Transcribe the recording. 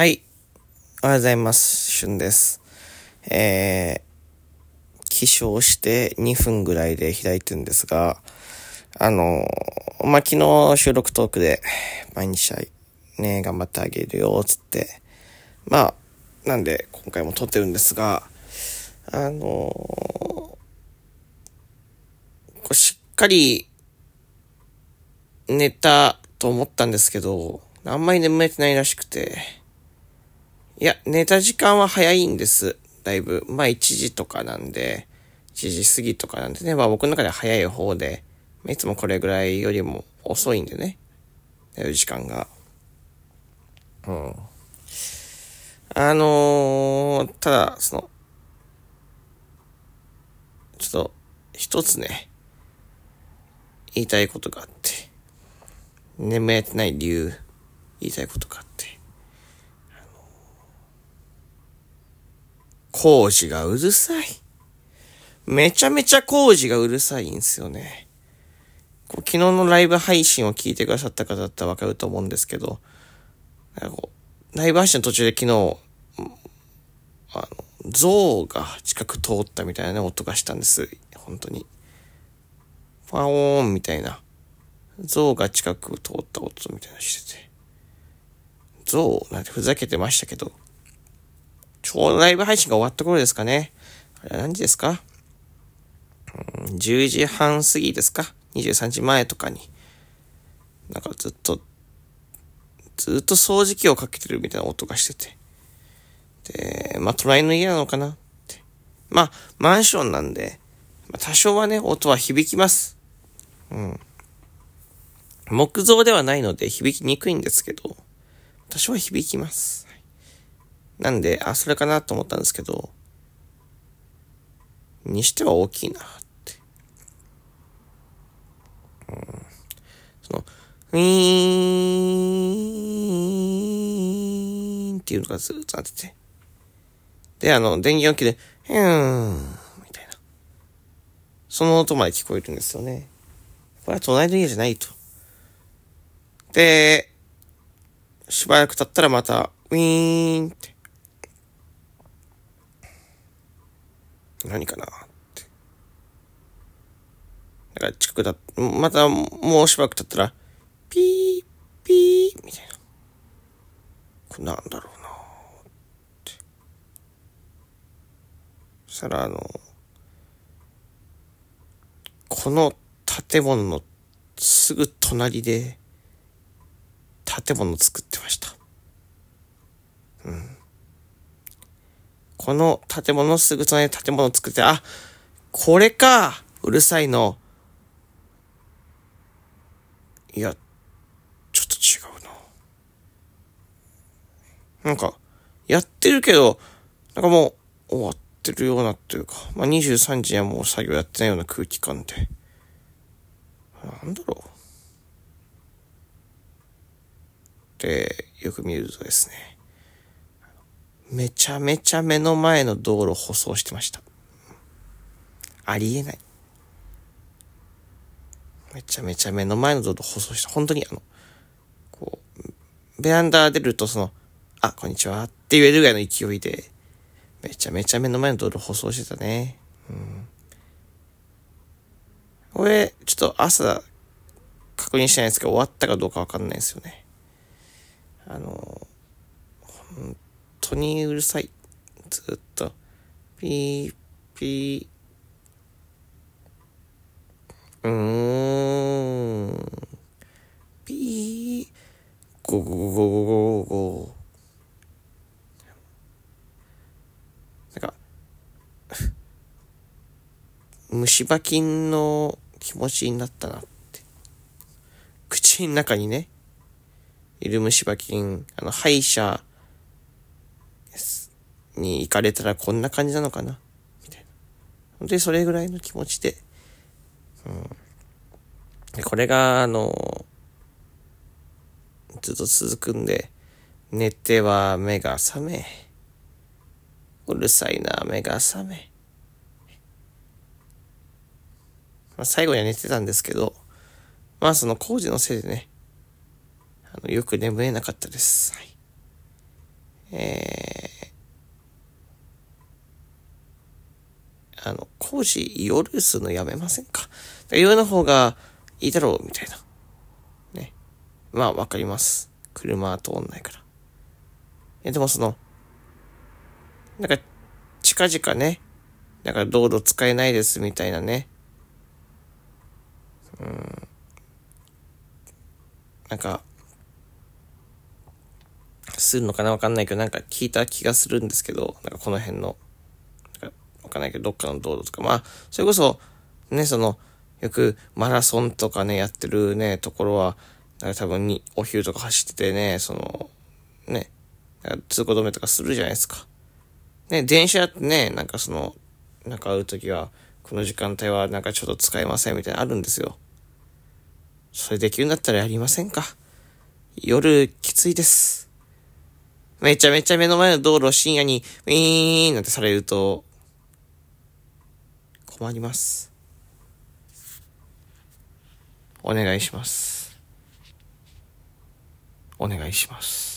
はい。おはようございます。しゅんです。えー、起床して2分ぐらいで開いてるんですが、あのー、まあ、昨日収録トークで、毎日ね、頑張ってあげるよ、つって。まあ、なんで、今回も撮ってるんですが、あのー、こうしっかり寝たと思ったんですけど、あんまり眠れてないらしくて、いや、寝た時間は早いんです。だいぶ。まあ1時とかなんで、1時過ぎとかなんでね、まあ僕の中では早い方で、いつもこれぐらいよりも遅いんでね、寝る時間が。うん。あのー、ただ、その、ちょっと、一つね、言いたいことがあって、眠れてない理由、言いたいことがあって、工事がうるさい。めちゃめちゃ工事がうるさいんですよね。こう昨日のライブ配信を聞いてくださった方だったらわかると思うんですけど、ライブ配信の途中で昨日、あの、象が近く通ったみたいなね、音がしたんです。本当に。ファオーンみたいな。象が近く通った音みたいなしてて。象なんてふざけてましたけど、ちょうどライブ配信が終わった頃ですかね。あれは何時ですか、?10 時半過ぎですか ?23 時前とかに。なんかずっと、ずっと掃除機をかけてるみたいな音がしてて。で、まあ、隣の家なのかな？って。まあ、マンションなんで、まあ、多少はね、音は響きます。うん。木造ではないので響きにくいんですけど、多少は響きます。なんで、あ、それかなと思ったんですけど、にしては大きいなって。うん、その、ウィーンっていうのがずっとなってて。で、あの、電源置きで、ヒューンみたいな。その音まで聞こえるんですよね。これは隣の家じゃないと。で、しばらく経ったらまた、ウィーンって。何かなって。だから近くだ、またもうしばらく経ったら、ピー、ピー、みたいな。これなんだろうなって。そしたらあの、この建物のすぐ隣で、建物作ってました。うん。この建物のすぐ隣で建物を作って、あ、これかうるさいの。いや、ちょっと違うな。なんか、やってるけど、なんかもう終わってるようなっていうか、まあ、23時にはもう作業やってないような空気感で。なんだろう。で、よく見るとですね、めちゃめちゃ目の前の道路舗装してました。ありえない。めちゃめちゃ目の前の道路舗装した。本当にあの、こう、ベランダ出るとその、あ、こんにちはって言えるぐらいの勢いで、めちゃめちゃ目の前の道路舗装してたね。うん。これ、ちょっと朝、確認してないんですけど、終わったかどうかわかんないですよね。あの、本当にうるさい。ずっと、ピー、ピー、うーん、ピー、ゴゴゴゴゴゴゴなんか、虫歯菌の気持ちになったなって。口の中にね、いる虫歯菌、あの、歯医者に行かれたらこんな感じなのかな？みたいな。本当にそれぐらいの気持ちで。うん。で、これが、あの、ずっと続くんで、寝ては目が覚め。うるさいな、目が覚め。まあ、最後には寝てたんですけど、まあその工事のせいでね、あのよく眠れなかったです。はいえー、あの、工事夜するのやめませんか？夜の方がいいだろう、みたいな。ね。まあ、わかります。車通んないから。え、でもその、なんか、近々ね、なんか道路使えないですみたいなね。うん。なんか、するのかな？わかんないけど、なんか聞いた気がするんですけど、なんかこの辺の、かんないけど、どっかの道路とか、まあ、それこそ、ね、その、よくマラソンとかね、やってるね、ところは、なんか多分に、お昼とか走っててね、その、ね、通行止めとかするじゃないですか。ね、電車ってね、なんかその、なんか会うときは、この時間帯はなんかちょっと使えませんみたいなあるんですよ。それできるんだったらやりませんか夜きついです。めちゃめちゃ目の前の道路を深夜にウィーンなんてされると困ります。お願いします。お願いします。